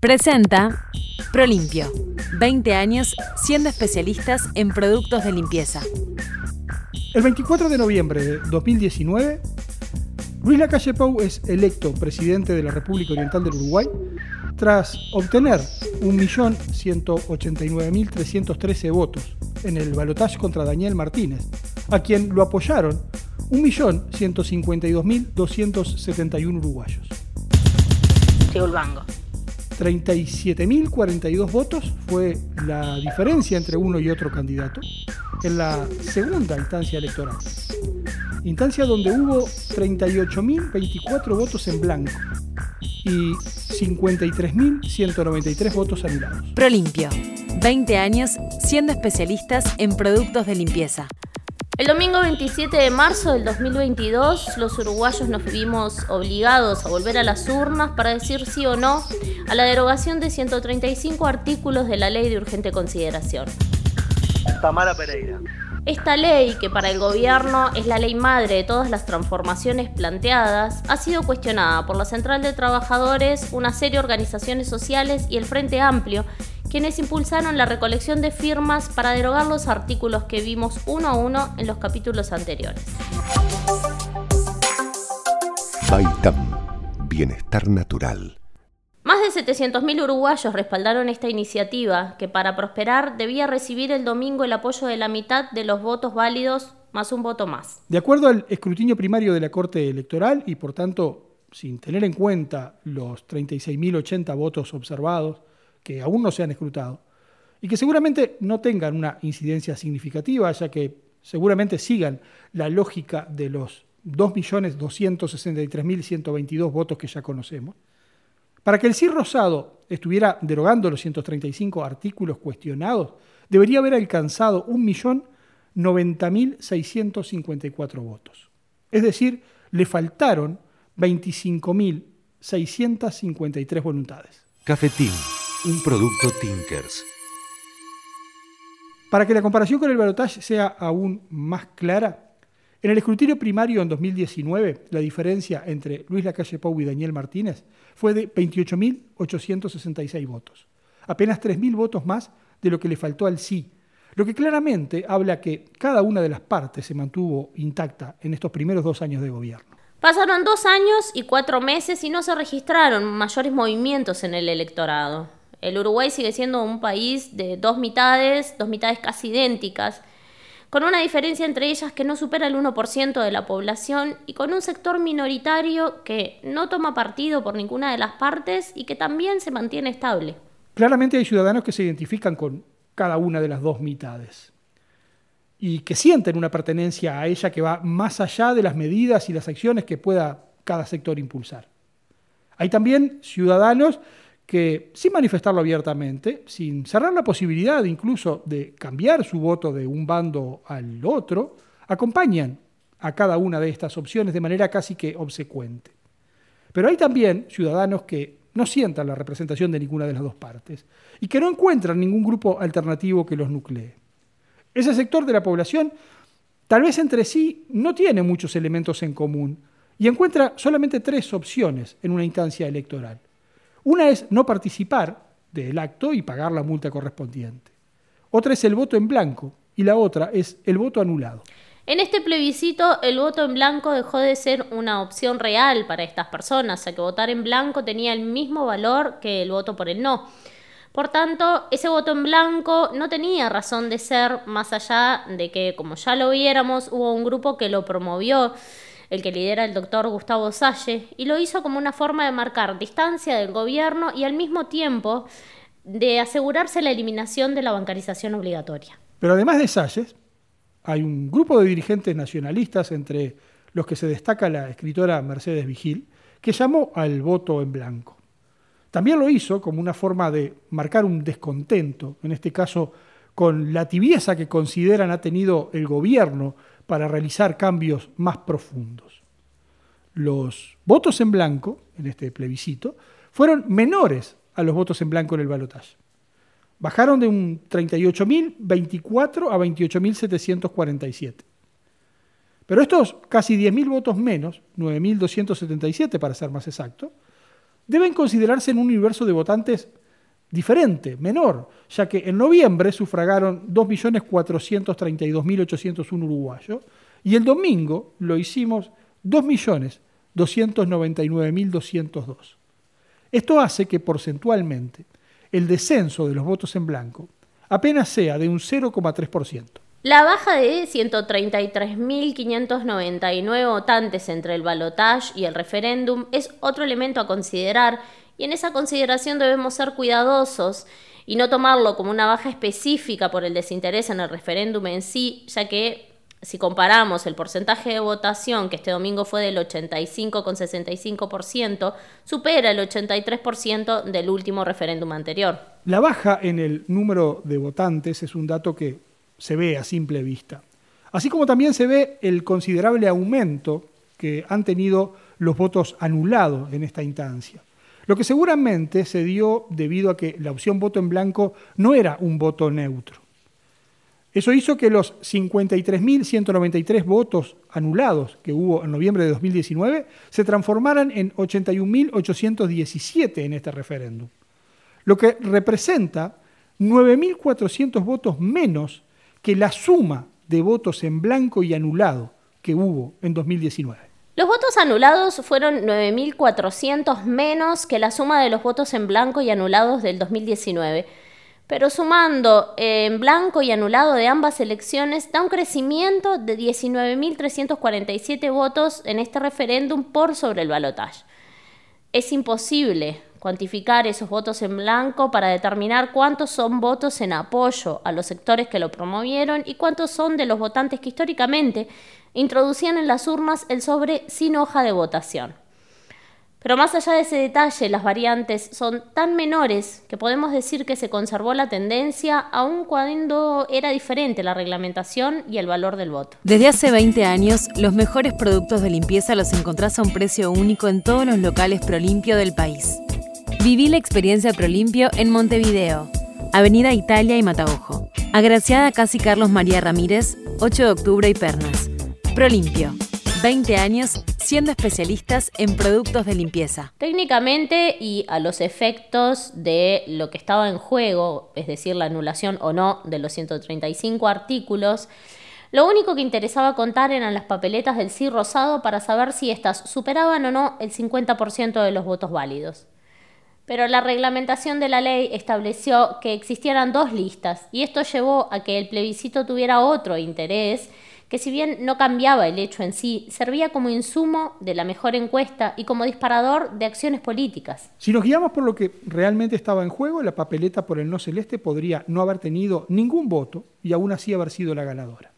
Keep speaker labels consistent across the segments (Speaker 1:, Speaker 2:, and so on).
Speaker 1: Presenta Prolimpio. 20 años siendo especialistas en productos de limpieza.
Speaker 2: El 24 de noviembre de 2019, Luis Lacalle Pou es electo presidente de la República Oriental del Uruguay tras obtener 1.189.313 votos en el balotaje contra Daniel Martínez, a quien lo apoyaron 1.152.271 uruguayos.
Speaker 3: Banco.
Speaker 2: 37.042 votos fue la diferencia entre uno y otro candidato en la segunda instancia electoral. Instancia donde hubo 38.024 votos en blanco y 53.193 votos anulados.
Speaker 1: Prolimpio. 20 años siendo especialistas en productos de limpieza.
Speaker 3: El domingo 27 de marzo del 2022, los uruguayos nos vimos obligados a volver a las urnas para decir sí o no a la derogación de 135 artículos de la ley de urgente consideración.
Speaker 4: Tamara Pereira.
Speaker 3: Esta ley, que para el gobierno es la ley madre de todas las transformaciones planteadas, ha sido cuestionada por la Central de Trabajadores, una serie de organizaciones sociales y el Frente Amplio, quienes impulsaron la recolección de firmas para derogar los artículos que vimos uno a uno en los capítulos anteriores.
Speaker 5: Baitam, bienestar natural.
Speaker 3: Más de 700.000 uruguayos respaldaron esta iniciativa, que para prosperar debía recibir el domingo el apoyo de la mitad de los votos válidos más un voto más.
Speaker 2: De acuerdo al escrutinio primario de la Corte Electoral y por tanto sin tener en cuenta los 36.080 votos observados, que aún no se han escrutado, y que seguramente no tengan una incidencia significativa, ya que seguramente sigan la lógica de los 2.263.122 votos que ya conocemos, para que el CIR Rosado estuviera derogando los 135 artículos cuestionados, debería haber alcanzado 1.090.654 votos. Es decir, le faltaron 25.653 voluntades.
Speaker 5: Cafetín, un producto Tinkers.
Speaker 2: Para que la comparación con el balotaje sea aún más clara, en el escrutinio primario en 2019, la diferencia entre Luis Lacalle Pou y Daniel Martínez fue de 28.866 votos, apenas 3.000 votos más de lo que le faltó al sí, lo que claramente habla que cada una de las partes se mantuvo intacta en estos primeros dos años de gobierno.
Speaker 3: Pasaron dos años y cuatro meses y no se registraron mayores movimientos en el electorado. El Uruguay sigue siendo un país de dos mitades, dos mitades casi idénticas, con una diferencia entre ellas que no supera el 1% de la población y con un sector minoritario que no toma partido por ninguna de las partes y que también se mantiene estable.
Speaker 2: Claramente hay ciudadanos que se identifican con cada una de las dos mitades y que sienten una pertenencia a ella que va más allá de las medidas y las acciones que pueda cada sector impulsar. Hay también ciudadanos que sin manifestarlo abiertamente, sin cerrar la posibilidad incluso de cambiar su voto de un bando al otro, acompañan a cada una de estas opciones de manera casi que obsecuente. Pero hay también ciudadanos que no sientan la representación de ninguna de las dos partes y que no encuentran ningún grupo alternativo que los nuclee. Ese sector de la población tal vez entre sí no tiene muchos elementos en común y encuentra solamente tres opciones en una instancia electoral. Una es no participar del acto y pagar la multa correspondiente. Otra es el voto en blanco y la otra es el voto anulado.
Speaker 3: En este plebiscito, el voto en blanco dejó de ser una opción real para estas personas, ya que votar en blanco tenía el mismo valor que el voto por el no. Por tanto, ese voto en blanco no tenía razón de ser, más allá de que, como ya lo viéramos, hubo un grupo que lo promovió el que lidera el doctor Gustavo Salle, y lo hizo como una forma de marcar distancia del gobierno y al mismo tiempo de asegurarse la eliminación de la bancarización obligatoria.
Speaker 2: Pero además de Salles, hay un grupo de dirigentes nacionalistas, entre los que se destaca la escritora Mercedes Vigil, que llamó al voto en blanco. También lo hizo como una forma de marcar un descontento, en este caso con la tibieza que consideran ha tenido el gobierno para realizar cambios más profundos. Los votos en blanco, en este plebiscito, fueron menores a los votos en blanco en el balotaje. Bajaron de un 38.024 a 28.747. Pero estos casi 10.000 votos menos, 9.277 para ser más exacto, deben considerarse en un universo de votantes diferente, menor, ya que en noviembre sufragaron 2.432.801 uruguayos y el domingo lo hicimos 2.299.202. Esto hace que porcentualmente el descenso de los votos en blanco apenas sea de un 0,3%.
Speaker 3: La baja de 133.599 votantes entre el balotaje y el referéndum es otro elemento a considerar y en esa consideración debemos ser cuidadosos y no tomarlo como una baja específica por el desinterés en el referéndum en sí, ya que si comparamos el porcentaje de votación, que este domingo fue del 85,65%, supera el 83% del último referéndum anterior.
Speaker 2: La baja en el número de votantes es un dato que se ve a simple vista. Así como también se ve el considerable aumento que han tenido los votos anulados en esta instancia. Lo que seguramente se dio debido a que la opción voto en blanco no era un voto neutro. Eso hizo que los 53.193 votos anulados que hubo en noviembre de 2019 se transformaran en 81.817 en este referéndum, lo que representa 9.400 votos menos que la suma de votos en blanco y anulado que hubo en 2019.
Speaker 3: Los votos anulados fueron 9.400 menos que la suma de los votos en blanco y anulados del 2019. Pero sumando en blanco y anulado de ambas elecciones, da un crecimiento de 19.347 votos en este referéndum por sobre el balotaje. Es imposible cuantificar esos votos en blanco para determinar cuántos son votos en apoyo a los sectores que lo promovieron y cuántos son de los votantes que históricamente introducían en las urnas el sobre sin hoja de votación. Pero más allá de ese detalle, las variantes son tan menores que podemos decir que se conservó la tendencia aun cuando era diferente la reglamentación y el valor del voto.
Speaker 1: Desde hace 20 años, los mejores productos de limpieza los encontrás a un precio único en todos los locales Prolimpio del país. Viví la experiencia Prolimpio en Montevideo, Avenida Italia y Mataojo. Agraciada Casi Carlos María Ramírez, 8 de octubre y Pernas. Prolimpio. 20 años siendo especialistas en productos de limpieza.
Speaker 3: Técnicamente y a los efectos de lo que estaba en juego, es decir, la anulación o no de los 135 artículos, lo único que interesaba contar eran las papeletas del sí rosado para saber si éstas superaban o no el 50% de los votos válidos. Pero la reglamentación de la ley estableció que existieran dos listas y esto llevó a que el plebiscito tuviera otro interés que si bien no cambiaba el hecho en sí, servía como insumo de la mejor encuesta y como disparador de acciones políticas.
Speaker 2: Si nos guiamos por lo que realmente estaba en juego, la papeleta por el no celeste podría no haber tenido ningún voto y aún así haber sido la ganadora.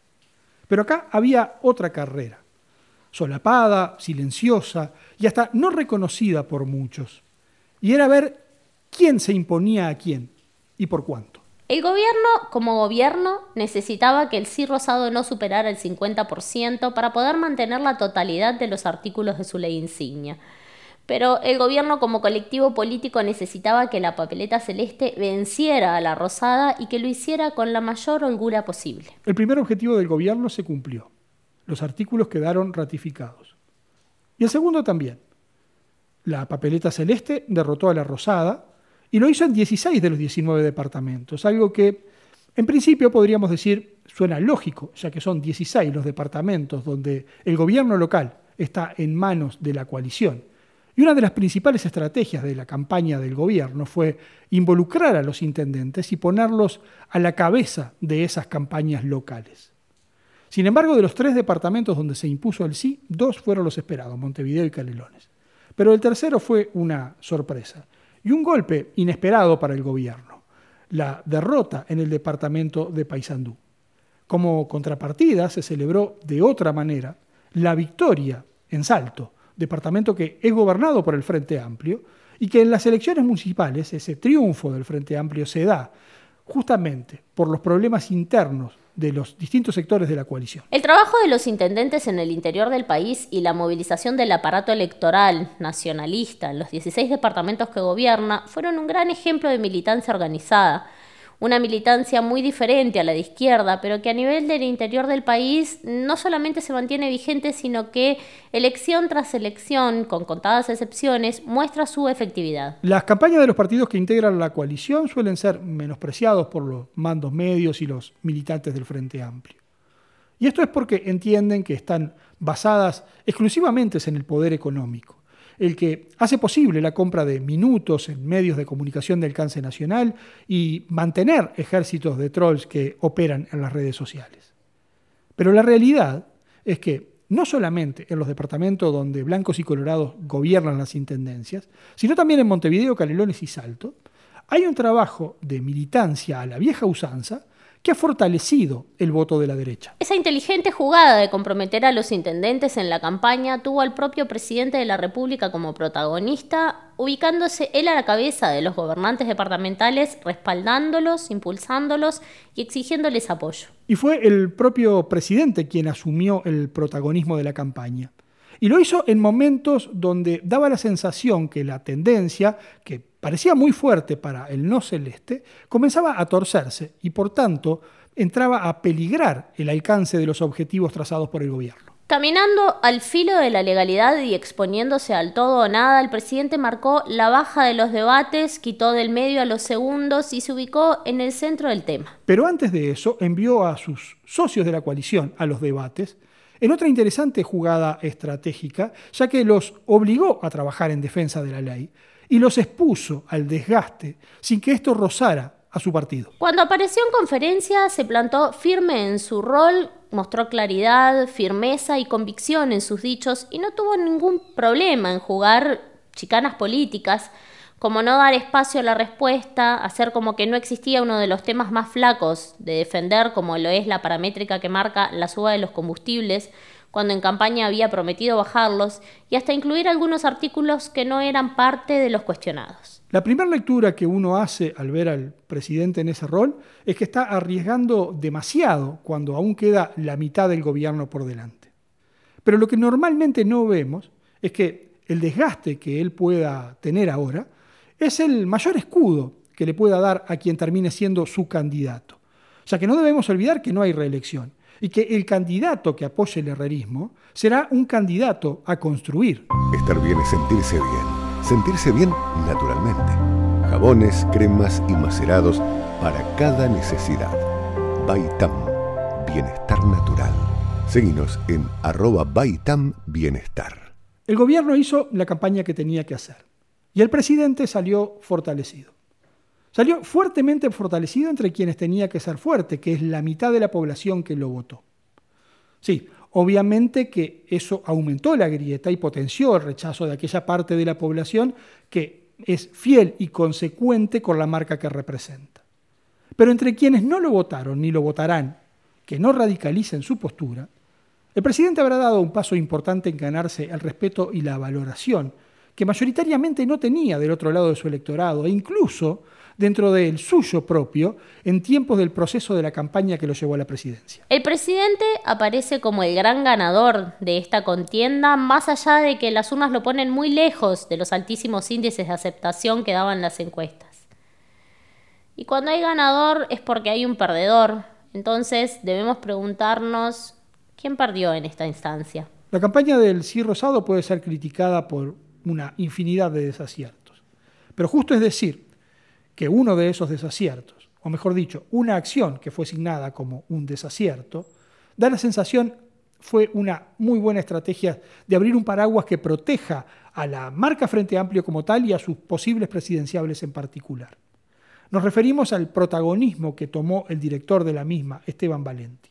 Speaker 2: Pero acá había otra carrera, solapada, silenciosa y hasta no reconocida por muchos. Y era ver quién se imponía a quién y por cuánto.
Speaker 3: El gobierno, como gobierno, necesitaba que el sí rosado no superara el 50% para poder mantener la totalidad de los artículos de su ley insignia. Pero el gobierno como colectivo político necesitaba que la papeleta celeste venciera a la rosada y que lo hiciera con la mayor holgura posible.
Speaker 2: El primer objetivo del gobierno se cumplió. Los artículos quedaron ratificados. Y el segundo también. La papeleta celeste derrotó a la rosada y lo hizo en 16 de los 19 departamentos, algo que en principio podríamos decir suena lógico, ya que son 16 los departamentos donde el gobierno local está en manos de la coalición. Y una de las principales estrategias de la campaña del gobierno fue involucrar a los intendentes y ponerlos a la cabeza de esas campañas locales. Sin embargo, de los tres departamentos donde se impuso el sí, dos fueron los esperados, Montevideo y Canelones. Pero el tercero fue una sorpresa y un golpe inesperado para el gobierno, la derrota en el departamento de Paysandú. Como contrapartida se celebró de otra manera la victoria en Salto, departamento que es gobernado por el Frente Amplio y que en las elecciones municipales ese triunfo del Frente Amplio se da justamente por los problemas internos de los distintos sectores de la coalición.
Speaker 3: El trabajo de los intendentes en el interior del país y la movilización del aparato electoral nacionalista en los 16 departamentos que gobierna fueron un gran ejemplo de militancia organizada, una militancia muy diferente a la de izquierda, pero que a nivel del interior del país no solamente se mantiene vigente, sino que elección tras elección, con contadas excepciones, muestra su efectividad.
Speaker 2: Las campañas de los partidos que integran la coalición suelen ser menospreciados por los mandos medios y los militantes del Frente Amplio. Y esto es porque entienden que están basadas exclusivamente en el poder económico el que hace posible la compra de minutos en medios de comunicación de alcance nacional y mantener ejércitos de trolls que operan en las redes sociales. Pero la realidad es que no solamente en los departamentos donde blancos y colorados gobiernan las intendencias, sino también en Montevideo, Canelones y Salto, hay un trabajo de militancia a la vieja usanza que ha fortalecido el voto de la derecha.
Speaker 3: Esa inteligente jugada de comprometer a los intendentes en la campaña tuvo al propio presidente de la República como protagonista, ubicándose él a la cabeza de los gobernantes departamentales, respaldándolos, impulsándolos y exigiéndoles apoyo.
Speaker 2: Y fue el propio presidente quien asumió el protagonismo de la campaña. Y lo hizo en momentos donde daba la sensación que la tendencia, que parecía muy fuerte para el no celeste, comenzaba a torcerse y por tanto entraba a peligrar el alcance de los objetivos trazados por el gobierno.
Speaker 3: Caminando al filo de la legalidad y exponiéndose al todo o nada, el presidente marcó la baja de los debates, quitó del medio a los segundos y se ubicó en el centro del tema.
Speaker 2: Pero antes de eso envió a sus socios de la coalición a los debates en otra interesante jugada estratégica, ya que los obligó a trabajar en defensa de la ley y los expuso al desgaste sin que esto rozara a su partido.
Speaker 3: Cuando apareció en conferencia se plantó firme en su rol, mostró claridad, firmeza y convicción en sus dichos y no tuvo ningún problema en jugar chicanas políticas, como no dar espacio a la respuesta, hacer como que no existía uno de los temas más flacos de defender, como lo es la paramétrica que marca la suba de los combustibles, cuando en campaña había prometido bajarlos, y hasta incluir algunos artículos que no eran parte de los cuestionados.
Speaker 2: La primera lectura que uno hace al ver al presidente en ese rol es que está arriesgando demasiado cuando aún queda la mitad del gobierno por delante. Pero lo que normalmente no vemos es que el desgaste que él pueda tener ahora es el mayor escudo que le pueda dar a quien termine siendo su candidato. O sea que no debemos olvidar que no hay reelección y que el candidato que apoye el herrerismo será un candidato a construir.
Speaker 5: Estar bien es sentirse bien. Sentirse bien naturalmente. Jabones, cremas y macerados para cada necesidad. Baitam, bienestar natural. Seguinos en arroba Baitam Bienestar.
Speaker 2: El gobierno hizo la campaña que tenía que hacer y el presidente salió fortalecido. Salió fuertemente fortalecido entre quienes tenía que ser fuerte, que es la mitad de la población que lo votó. Sí, obviamente que eso aumentó la grieta y potenció el rechazo de aquella parte de la población que es fiel y consecuente con la marca que representa. Pero entre quienes no lo votaron ni lo votarán, que no radicalicen su postura, el presidente habrá dado un paso importante en ganarse el respeto y la valoración que mayoritariamente no tenía del otro lado de su electorado e incluso dentro del suyo propio en tiempos del proceso de la campaña que lo llevó a la presidencia.
Speaker 3: El presidente aparece como el gran ganador de esta contienda, más allá de que las urnas lo ponen muy lejos de los altísimos índices de aceptación que daban las encuestas. Y cuando hay ganador es porque hay un perdedor, entonces debemos preguntarnos quién perdió en esta instancia.
Speaker 2: La campaña del sí rosado puede ser criticada por una infinidad de desaciertos. Pero justo es decir que uno de esos desaciertos, o mejor dicho, una acción que fue asignada como un desacierto, da la sensación fue una muy buena estrategia de abrir un paraguas que proteja a la marca Frente Amplio como tal y a sus posibles presidenciables en particular. Nos referimos al protagonismo que tomó el director de la misma, Esteban Valenti.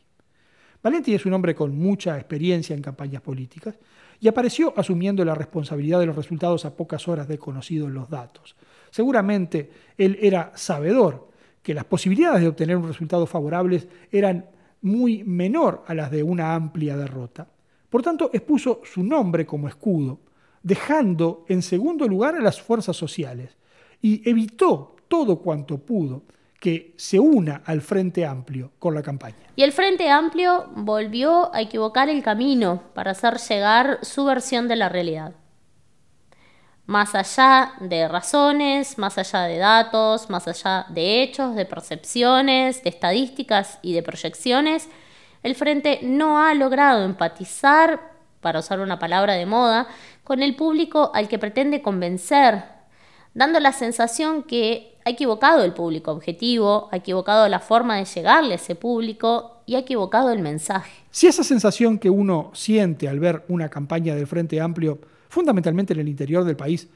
Speaker 2: Valenti es un hombre con mucha experiencia en campañas políticas y apareció asumiendo la responsabilidad de los resultados a pocas horas de conocidos los datos. Seguramente él era sabedor que las posibilidades de obtener un resultado favorable eran muy menor a las de una amplia derrota. Por tanto, expuso su nombre como escudo, dejando en segundo lugar a las fuerzas sociales y evitó todo cuanto pudo que se una al Frente Amplio con la campaña.
Speaker 3: Y el Frente Amplio volvió a equivocar el camino para hacer llegar su versión de la realidad. Más allá de razones, más allá de datos, más allá de hechos, de percepciones, de estadísticas y de proyecciones, el Frente no ha logrado empatizar, para usar una palabra de moda, con el público al que pretende convencer, dando la sensación que ha equivocado el público objetivo, ha equivocado la forma de llegarle a ese público y ha equivocado el mensaje.
Speaker 2: Si esa sensación que uno siente al ver una campaña del Frente Amplio, fundamentalmente en el interior del país,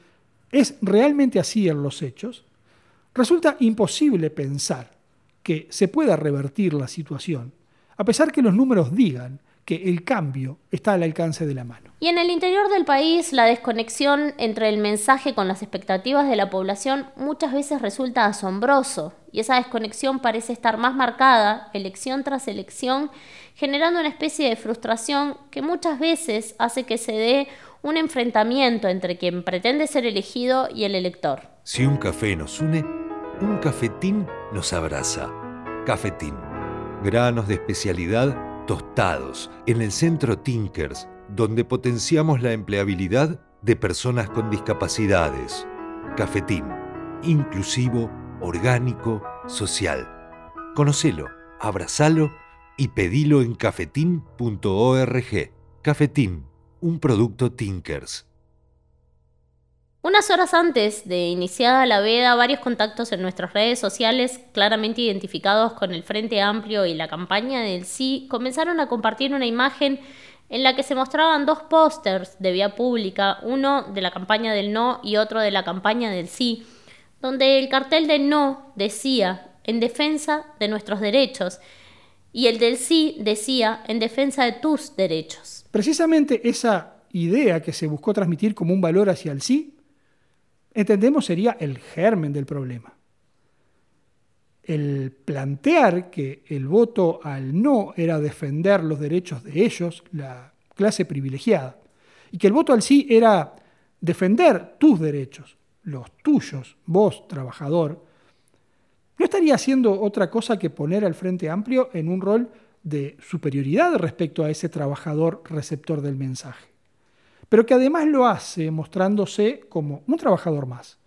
Speaker 2: es realmente así en los hechos, resulta imposible pensar que se pueda revertir la situación, a pesar que los números digan que el cambio está al alcance de la mano.
Speaker 3: Y en el interior del país, la desconexión entre el mensaje con las expectativas de la población muchas veces resulta asombroso, y esa desconexión parece estar más marcada, elección tras elección, generando una especie de frustración que muchas veces hace que se dé un enfrentamiento entre quien pretende ser elegido y el elector.
Speaker 6: Si un café nos une, un cafetín nos abraza. Cafetín. Granos de especialidad tostados en el centro Tinkers, donde potenciamos la empleabilidad de personas con discapacidades. Cafetín, inclusivo, orgánico, social. Conocelo, abrazalo y pedilo en cafetín.org. Cafetín, un producto Tinkers.
Speaker 3: Unas horas antes de iniciada la veda, varios contactos en nuestras redes sociales, claramente identificados con el Frente Amplio y la campaña del sí, comenzaron a compartir una imagen en la que se mostraban dos pósters de vía pública, uno de la campaña del no y otro de la campaña del sí, donde el cartel de no decía en defensa de nuestros derechos y el del sí decía en defensa de tus derechos.
Speaker 2: Precisamente esa idea que se buscó transmitir como un valor hacia el sí entendemos sería el germen del problema. El plantear que el voto al no era defender los derechos de ellos, la clase privilegiada, y que el voto al sí era defender tus derechos, los tuyos, vos, trabajador, no estaría haciendo otra cosa que poner al Frente Amplio en un rol de superioridad respecto a ese trabajador receptor del mensaje pero que además lo hace mostrándose como un trabajador más.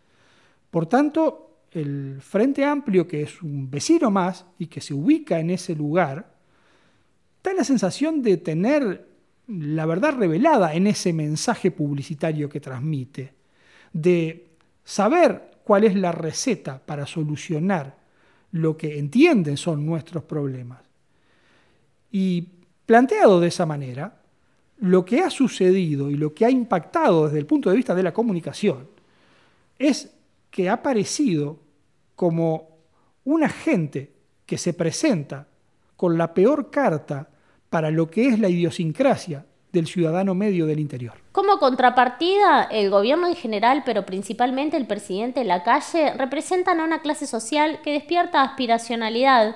Speaker 2: Por tanto, el Frente Amplio, que es un vecino más y que se ubica en ese lugar, da la sensación de tener la verdad revelada en ese mensaje publicitario que transmite, de saber cuál es la receta para solucionar lo que entienden son nuestros problemas. Y planteado de esa manera, lo que ha sucedido y lo que ha impactado desde el punto de vista de la comunicación es que ha aparecido como un agente que se presenta con la peor carta para lo que es la idiosincrasia del ciudadano medio del interior.
Speaker 3: Como contrapartida, el gobierno en general, pero principalmente el presidente de la calle, representan a una clase social que despierta aspiracionalidad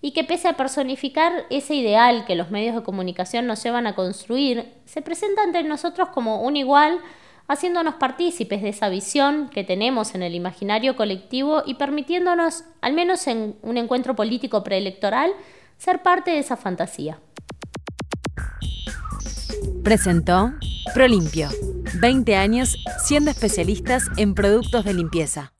Speaker 3: y que pese a personificar ese ideal que los medios de comunicación nos llevan a construir, se presenta ante nosotros como un igual, haciéndonos partícipes de esa visión que tenemos en el imaginario colectivo y permitiéndonos, al menos en un encuentro político preelectoral, ser parte de esa fantasía.
Speaker 1: Presentó Prolimpio, 20 años siendo especialistas en productos de limpieza.